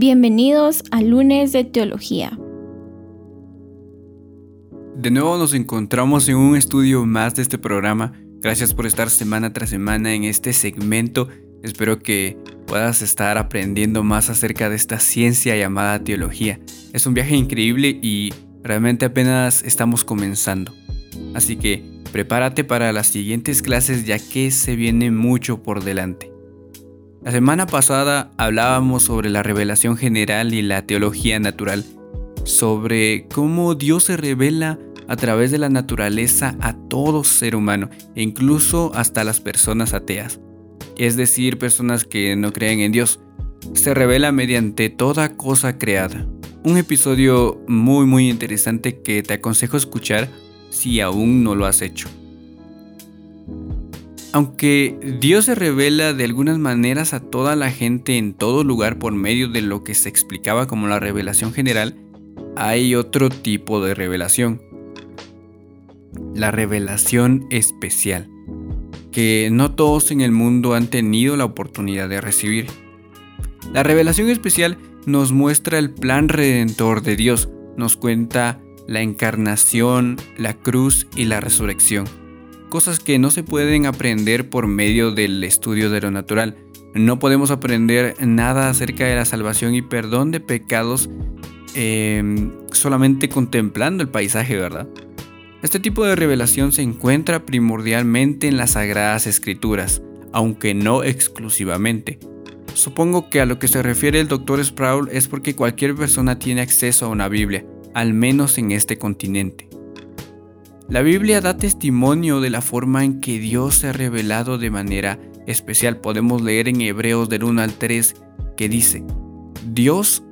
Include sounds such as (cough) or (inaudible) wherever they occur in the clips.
Bienvenidos a lunes de teología. De nuevo nos encontramos en un estudio más de este programa. Gracias por estar semana tras semana en este segmento. Espero que puedas estar aprendiendo más acerca de esta ciencia llamada teología. Es un viaje increíble y realmente apenas estamos comenzando. Así que prepárate para las siguientes clases ya que se viene mucho por delante. La semana pasada hablábamos sobre la revelación general y la teología natural, sobre cómo Dios se revela a través de la naturaleza a todo ser humano, e incluso hasta las personas ateas, es decir, personas que no creen en Dios. Se revela mediante toda cosa creada. Un episodio muy muy interesante que te aconsejo escuchar si aún no lo has hecho. Aunque Dios se revela de algunas maneras a toda la gente en todo lugar por medio de lo que se explicaba como la revelación general, hay otro tipo de revelación. La revelación especial, que no todos en el mundo han tenido la oportunidad de recibir. La revelación especial nos muestra el plan redentor de Dios, nos cuenta la encarnación, la cruz y la resurrección cosas que no se pueden aprender por medio del estudio de lo natural. No podemos aprender nada acerca de la salvación y perdón de pecados em, solamente contemplando el paisaje, ¿verdad? Este tipo de revelación se encuentra primordialmente en las sagradas escrituras, aunque no exclusivamente. Supongo que a lo que se refiere el Dr. Sproul es porque cualquier persona tiene acceso a una Biblia, al menos en este continente. La Biblia da testimonio de la forma en que Dios se ha revelado de manera especial. Podemos leer en Hebreos del 1 al 3 que dice, Dios,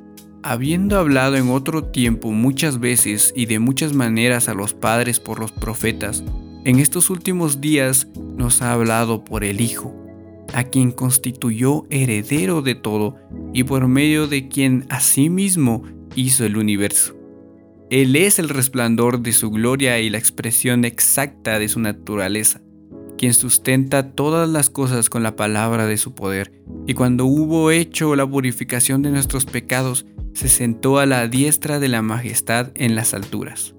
habiendo hablado en otro tiempo muchas veces y de muchas maneras a los padres por los profetas, en estos últimos días nos ha hablado por el Hijo, a quien constituyó heredero de todo y por medio de quien asimismo hizo el universo él es el resplandor de su gloria y la expresión exacta de su naturaleza, quien sustenta todas las cosas con la palabra de su poder, y cuando hubo hecho la purificación de nuestros pecados, se sentó a la diestra de la majestad en las alturas.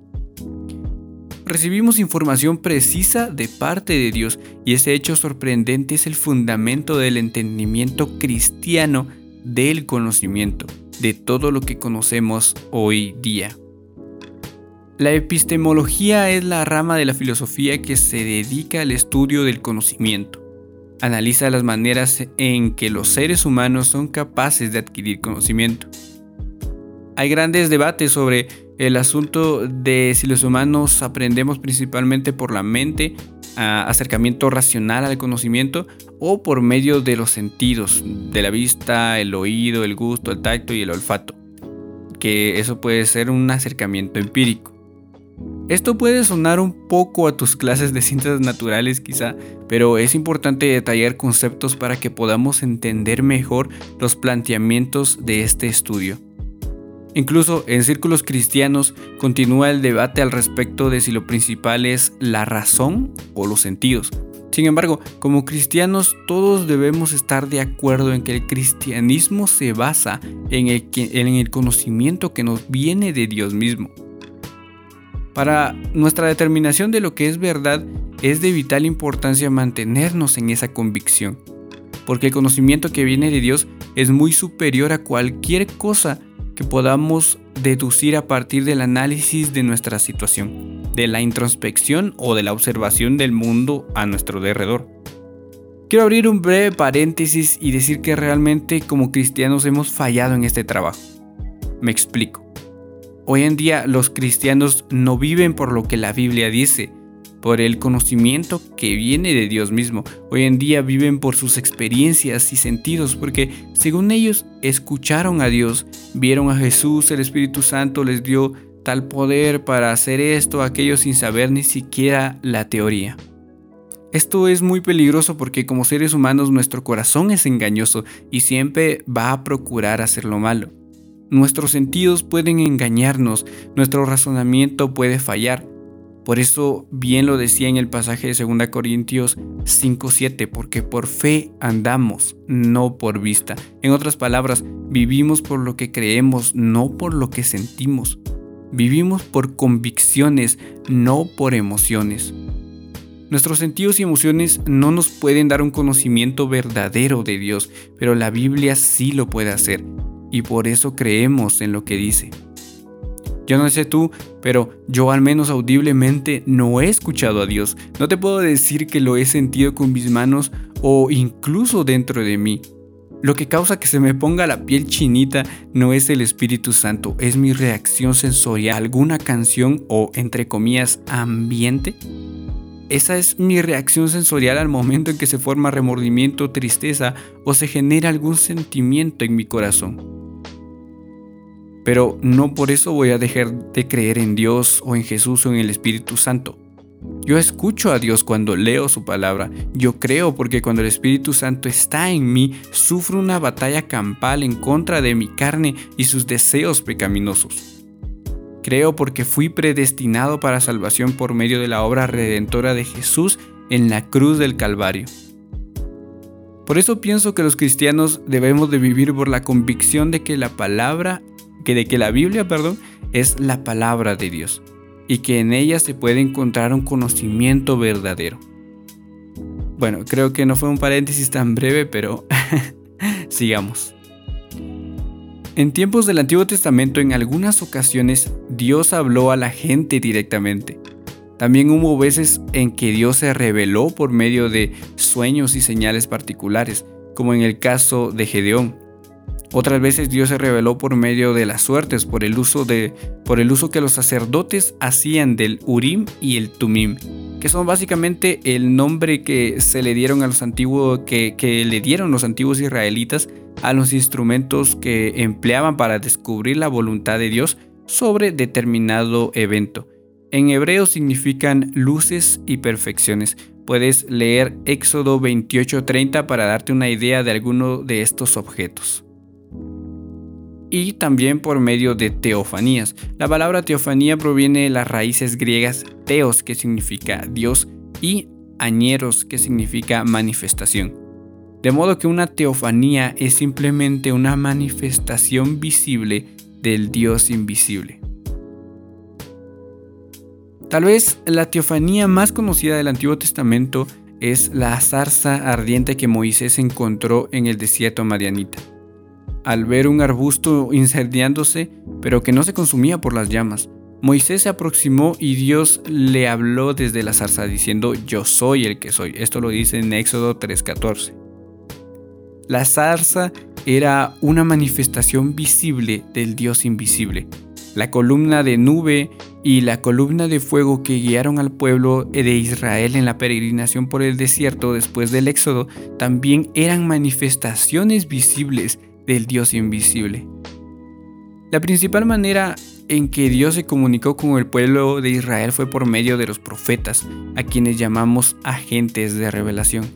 Recibimos información precisa de parte de Dios y ese hecho sorprendente es el fundamento del entendimiento cristiano del conocimiento, de todo lo que conocemos hoy día. La epistemología es la rama de la filosofía que se dedica al estudio del conocimiento. Analiza las maneras en que los seres humanos son capaces de adquirir conocimiento. Hay grandes debates sobre el asunto de si los humanos aprendemos principalmente por la mente, acercamiento racional al conocimiento, o por medio de los sentidos, de la vista, el oído, el gusto, el tacto y el olfato. Que eso puede ser un acercamiento empírico. Esto puede sonar un poco a tus clases de ciencias naturales quizá, pero es importante detallar conceptos para que podamos entender mejor los planteamientos de este estudio. Incluso en círculos cristianos continúa el debate al respecto de si lo principal es la razón o los sentidos. Sin embargo, como cristianos todos debemos estar de acuerdo en que el cristianismo se basa en el, en el conocimiento que nos viene de Dios mismo. Para nuestra determinación de lo que es verdad, es de vital importancia mantenernos en esa convicción, porque el conocimiento que viene de Dios es muy superior a cualquier cosa que podamos deducir a partir del análisis de nuestra situación, de la introspección o de la observación del mundo a nuestro alrededor. Quiero abrir un breve paréntesis y decir que realmente como cristianos hemos fallado en este trabajo. Me explico. Hoy en día los cristianos no viven por lo que la Biblia dice, por el conocimiento que viene de Dios mismo. Hoy en día viven por sus experiencias y sentidos, porque según ellos escucharon a Dios, vieron a Jesús, el Espíritu Santo les dio tal poder para hacer esto, aquello sin saber ni siquiera la teoría. Esto es muy peligroso porque como seres humanos nuestro corazón es engañoso y siempre va a procurar hacer lo malo. Nuestros sentidos pueden engañarnos, nuestro razonamiento puede fallar. Por eso bien lo decía en el pasaje de 2 Corintios 5:7, porque por fe andamos, no por vista. En otras palabras, vivimos por lo que creemos, no por lo que sentimos. Vivimos por convicciones, no por emociones. Nuestros sentidos y emociones no nos pueden dar un conocimiento verdadero de Dios, pero la Biblia sí lo puede hacer, y por eso creemos en lo que dice. Yo no sé tú, pero yo al menos audiblemente no he escuchado a Dios. No te puedo decir que lo he sentido con mis manos o incluso dentro de mí. Lo que causa que se me ponga la piel chinita no es el Espíritu Santo, es mi reacción sensorial, alguna canción o, entre comillas, ambiente. Esa es mi reacción sensorial al momento en que se forma remordimiento, tristeza o se genera algún sentimiento en mi corazón. Pero no por eso voy a dejar de creer en Dios o en Jesús o en el Espíritu Santo. Yo escucho a Dios cuando leo su palabra. Yo creo porque cuando el Espíritu Santo está en mí, sufro una batalla campal en contra de mi carne y sus deseos pecaminosos. Creo porque fui predestinado para salvación por medio de la obra redentora de Jesús en la cruz del Calvario. Por eso pienso que los cristianos debemos de vivir por la convicción de que la palabra, que de que la Biblia, perdón, es la palabra de Dios y que en ella se puede encontrar un conocimiento verdadero. Bueno, creo que no fue un paréntesis tan breve, pero (laughs) sigamos. En tiempos del Antiguo Testamento en algunas ocasiones Dios habló a la gente directamente. También hubo veces en que Dios se reveló por medio de sueños y señales particulares, como en el caso de Gedeón, otras veces Dios se reveló por medio de las suertes, por el uso, de, por el uso que los sacerdotes hacían del Urim y el Tumim, que son básicamente el nombre que se le dieron a los antiguos, que, que le dieron los antiguos israelitas a los instrumentos que empleaban para descubrir la voluntad de Dios sobre determinado evento. En hebreo significan luces y perfecciones. Puedes leer Éxodo 28:30 para darte una idea de alguno de estos objetos y también por medio de teofanías. La palabra teofanía proviene de las raíces griegas teos, que significa Dios, y añeros, que significa manifestación. De modo que una teofanía es simplemente una manifestación visible del Dios invisible. Tal vez la teofanía más conocida del Antiguo Testamento es la zarza ardiente que Moisés encontró en el desierto Marianita al ver un arbusto incendiándose, pero que no se consumía por las llamas. Moisés se aproximó y Dios le habló desde la zarza diciendo, yo soy el que soy. Esto lo dice en Éxodo 3:14. La zarza era una manifestación visible del Dios invisible. La columna de nube y la columna de fuego que guiaron al pueblo de Israel en la peregrinación por el desierto después del Éxodo también eran manifestaciones visibles del Dios invisible. La principal manera en que Dios se comunicó con el pueblo de Israel fue por medio de los profetas, a quienes llamamos agentes de revelación.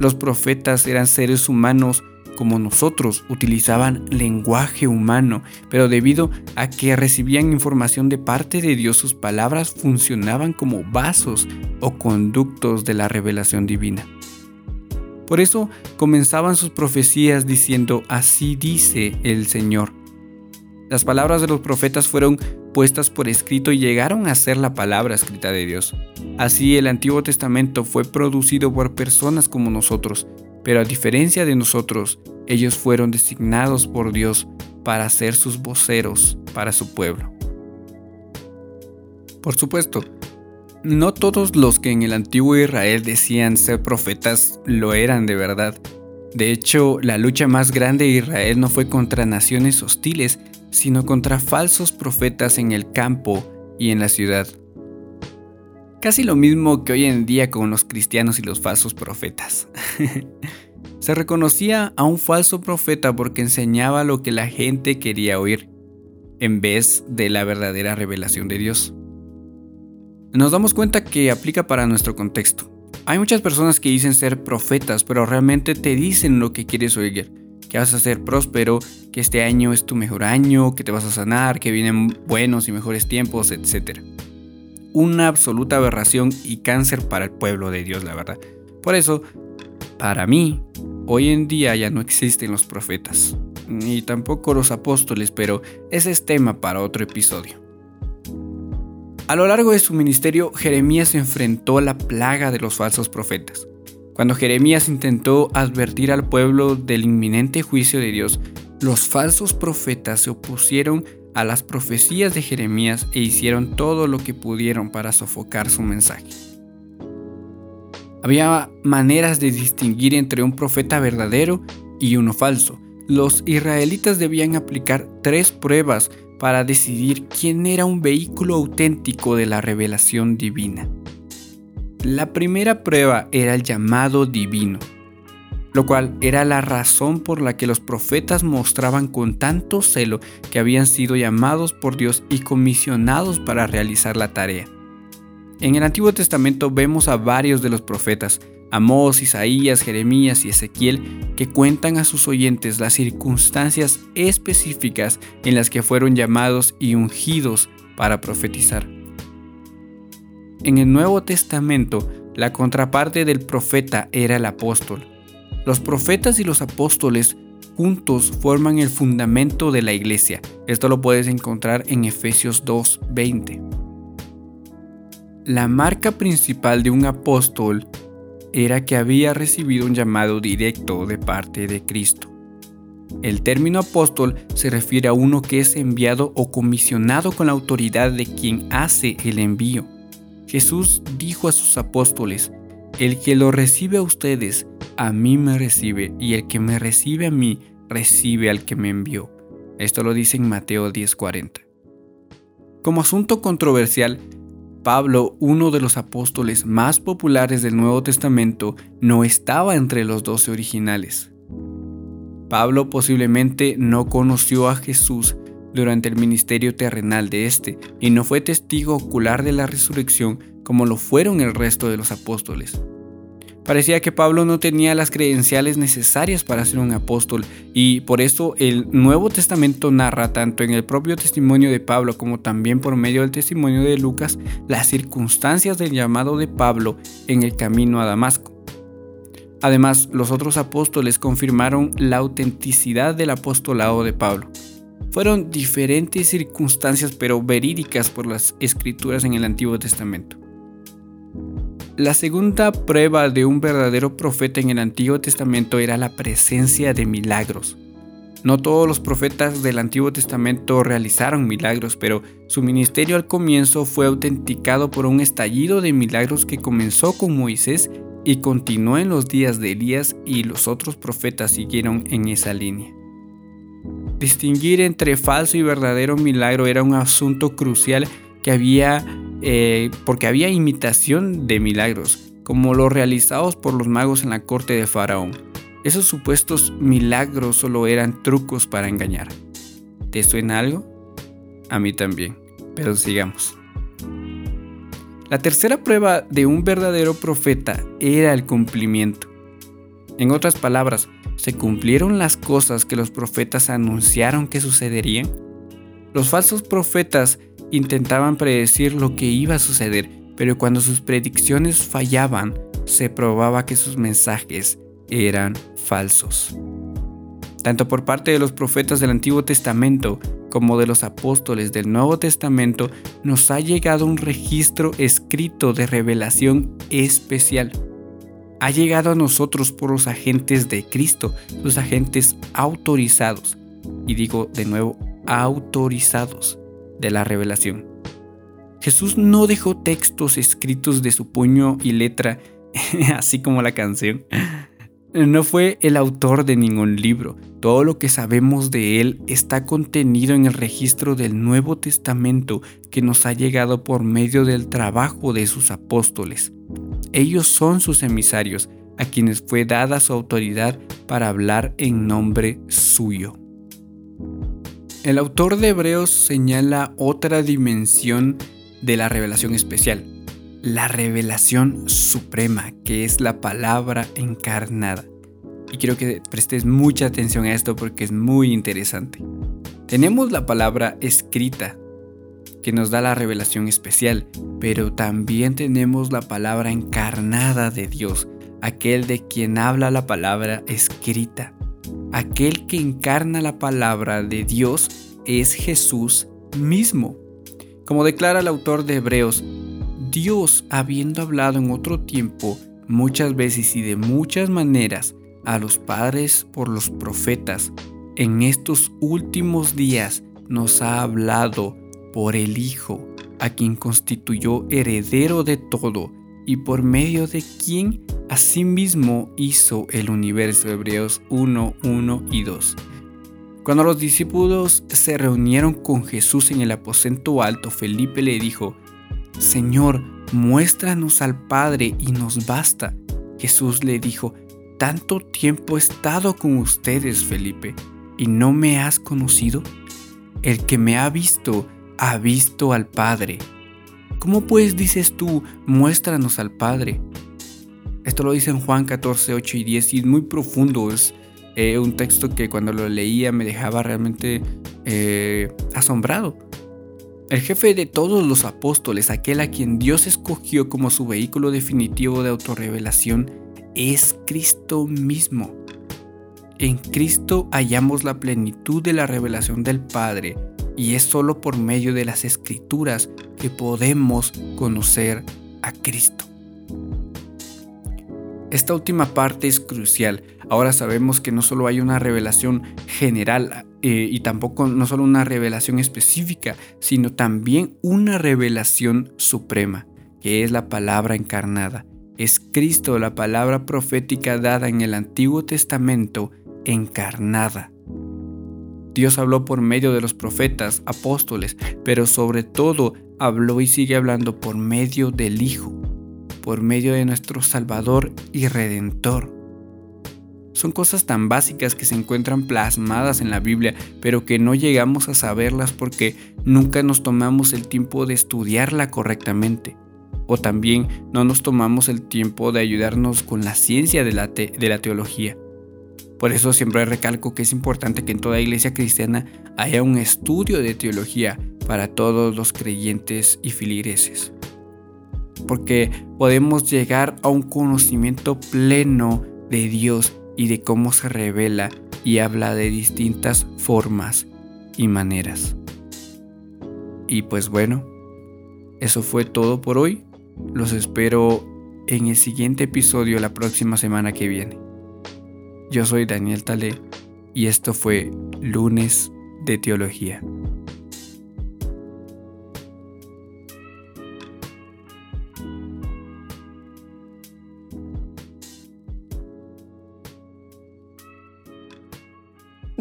Los profetas eran seres humanos como nosotros, utilizaban lenguaje humano, pero debido a que recibían información de parte de Dios, sus palabras funcionaban como vasos o conductos de la revelación divina. Por eso comenzaban sus profecías diciendo, así dice el Señor. Las palabras de los profetas fueron puestas por escrito y llegaron a ser la palabra escrita de Dios. Así el Antiguo Testamento fue producido por personas como nosotros, pero a diferencia de nosotros, ellos fueron designados por Dios para ser sus voceros para su pueblo. Por supuesto, no todos los que en el antiguo Israel decían ser profetas lo eran de verdad. De hecho, la lucha más grande de Israel no fue contra naciones hostiles, sino contra falsos profetas en el campo y en la ciudad. Casi lo mismo que hoy en día con los cristianos y los falsos profetas. (laughs) Se reconocía a un falso profeta porque enseñaba lo que la gente quería oír, en vez de la verdadera revelación de Dios nos damos cuenta que aplica para nuestro contexto. Hay muchas personas que dicen ser profetas, pero realmente te dicen lo que quieres oír. Que vas a ser próspero, que este año es tu mejor año, que te vas a sanar, que vienen buenos y mejores tiempos, etc. Una absoluta aberración y cáncer para el pueblo de Dios, la verdad. Por eso, para mí, hoy en día ya no existen los profetas. ni tampoco los apóstoles, pero ese es tema para otro episodio. A lo largo de su ministerio, Jeremías enfrentó la plaga de los falsos profetas. Cuando Jeremías intentó advertir al pueblo del inminente juicio de Dios, los falsos profetas se opusieron a las profecías de Jeremías e hicieron todo lo que pudieron para sofocar su mensaje. Había maneras de distinguir entre un profeta verdadero y uno falso. Los israelitas debían aplicar tres pruebas para decidir quién era un vehículo auténtico de la revelación divina. La primera prueba era el llamado divino, lo cual era la razón por la que los profetas mostraban con tanto celo que habían sido llamados por Dios y comisionados para realizar la tarea. En el Antiguo Testamento vemos a varios de los profetas, Amós, Isaías, Jeremías y Ezequiel, que cuentan a sus oyentes las circunstancias específicas en las que fueron llamados y ungidos para profetizar. En el Nuevo Testamento, la contraparte del profeta era el apóstol. Los profetas y los apóstoles juntos forman el fundamento de la iglesia. Esto lo puedes encontrar en Efesios 2:20. La marca principal de un apóstol era que había recibido un llamado directo de parte de Cristo. El término apóstol se refiere a uno que es enviado o comisionado con la autoridad de quien hace el envío. Jesús dijo a sus apóstoles, el que lo recibe a ustedes, a mí me recibe, y el que me recibe a mí, recibe al que me envió. Esto lo dice en Mateo 10:40. Como asunto controversial, Pablo, uno de los apóstoles más populares del Nuevo Testamento, no estaba entre los doce originales. Pablo posiblemente no conoció a Jesús durante el ministerio terrenal de éste y no fue testigo ocular de la resurrección como lo fueron el resto de los apóstoles. Parecía que Pablo no tenía las credenciales necesarias para ser un apóstol y por eso el Nuevo Testamento narra tanto en el propio testimonio de Pablo como también por medio del testimonio de Lucas las circunstancias del llamado de Pablo en el camino a Damasco. Además, los otros apóstoles confirmaron la autenticidad del apostolado de Pablo. Fueron diferentes circunstancias pero verídicas por las escrituras en el Antiguo Testamento. La segunda prueba de un verdadero profeta en el Antiguo Testamento era la presencia de milagros. No todos los profetas del Antiguo Testamento realizaron milagros, pero su ministerio al comienzo fue autenticado por un estallido de milagros que comenzó con Moisés y continuó en los días de Elías y los otros profetas siguieron en esa línea. Distinguir entre falso y verdadero milagro era un asunto crucial que había eh, porque había imitación de milagros, como los realizados por los magos en la corte de Faraón. Esos supuestos milagros solo eran trucos para engañar. ¿Te suena algo? A mí también, pero sigamos. La tercera prueba de un verdadero profeta era el cumplimiento. En otras palabras, ¿se cumplieron las cosas que los profetas anunciaron que sucederían? Los falsos profetas intentaban predecir lo que iba a suceder, pero cuando sus predicciones fallaban, se probaba que sus mensajes eran falsos. Tanto por parte de los profetas del Antiguo Testamento como de los apóstoles del Nuevo Testamento, nos ha llegado un registro escrito de revelación especial. Ha llegado a nosotros por los agentes de Cristo, los agentes autorizados. Y digo de nuevo, autorizados de la revelación. Jesús no dejó textos escritos de su puño y letra, (laughs) así como la canción. No fue el autor de ningún libro. Todo lo que sabemos de él está contenido en el registro del Nuevo Testamento que nos ha llegado por medio del trabajo de sus apóstoles. Ellos son sus emisarios, a quienes fue dada su autoridad para hablar en nombre suyo. El autor de Hebreos señala otra dimensión de la revelación especial, la revelación suprema, que es la palabra encarnada. Y quiero que prestes mucha atención a esto porque es muy interesante. Tenemos la palabra escrita, que nos da la revelación especial, pero también tenemos la palabra encarnada de Dios, aquel de quien habla la palabra escrita aquel que encarna la palabra de Dios es Jesús mismo. Como declara el autor de Hebreos, Dios, habiendo hablado en otro tiempo, muchas veces y de muchas maneras, a los padres por los profetas, en estos últimos días nos ha hablado por el Hijo, a quien constituyó heredero de todo y por medio de quien asimismo hizo el universo. Hebreos 1, 1 y 2. Cuando los discípulos se reunieron con Jesús en el aposento alto, Felipe le dijo, Señor, muéstranos al Padre y nos basta. Jesús le dijo, tanto tiempo he estado con ustedes, Felipe, y no me has conocido. El que me ha visto, ha visto al Padre. ¿Cómo pues dices tú, muéstranos al Padre? Esto lo dice en Juan 14, 8 y 10 y es muy profundo. Es eh, un texto que cuando lo leía me dejaba realmente eh, asombrado. El jefe de todos los apóstoles, aquel a quien Dios escogió como su vehículo definitivo de autorrevelación, es Cristo mismo. En Cristo hallamos la plenitud de la revelación del Padre y es solo por medio de las escrituras que podemos conocer a Cristo. Esta última parte es crucial. Ahora sabemos que no solo hay una revelación general eh, y tampoco no solo una revelación específica, sino también una revelación suprema, que es la palabra encarnada. Es Cristo la palabra profética dada en el Antiguo Testamento encarnada. Dios habló por medio de los profetas, apóstoles, pero sobre todo habló y sigue hablando por medio del Hijo, por medio de nuestro Salvador y Redentor. Son cosas tan básicas que se encuentran plasmadas en la Biblia, pero que no llegamos a saberlas porque nunca nos tomamos el tiempo de estudiarla correctamente. O también no nos tomamos el tiempo de ayudarnos con la ciencia de la, de la teología. Por eso siempre recalco que es importante que en toda iglesia cristiana haya un estudio de teología para todos los creyentes y filigreses. Porque podemos llegar a un conocimiento pleno de Dios y de cómo se revela y habla de distintas formas y maneras. Y pues bueno, eso fue todo por hoy. Los espero en el siguiente episodio la próxima semana que viene. Yo soy Daniel Talé y esto fue Lunes de Teología.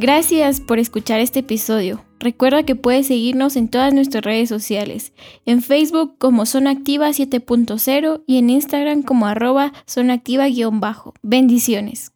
Gracias por escuchar este episodio. Recuerda que puedes seguirnos en todas nuestras redes sociales, en Facebook como Zona Activa 7.0 y en Instagram como arroba Zona Activa-bajo. Bendiciones.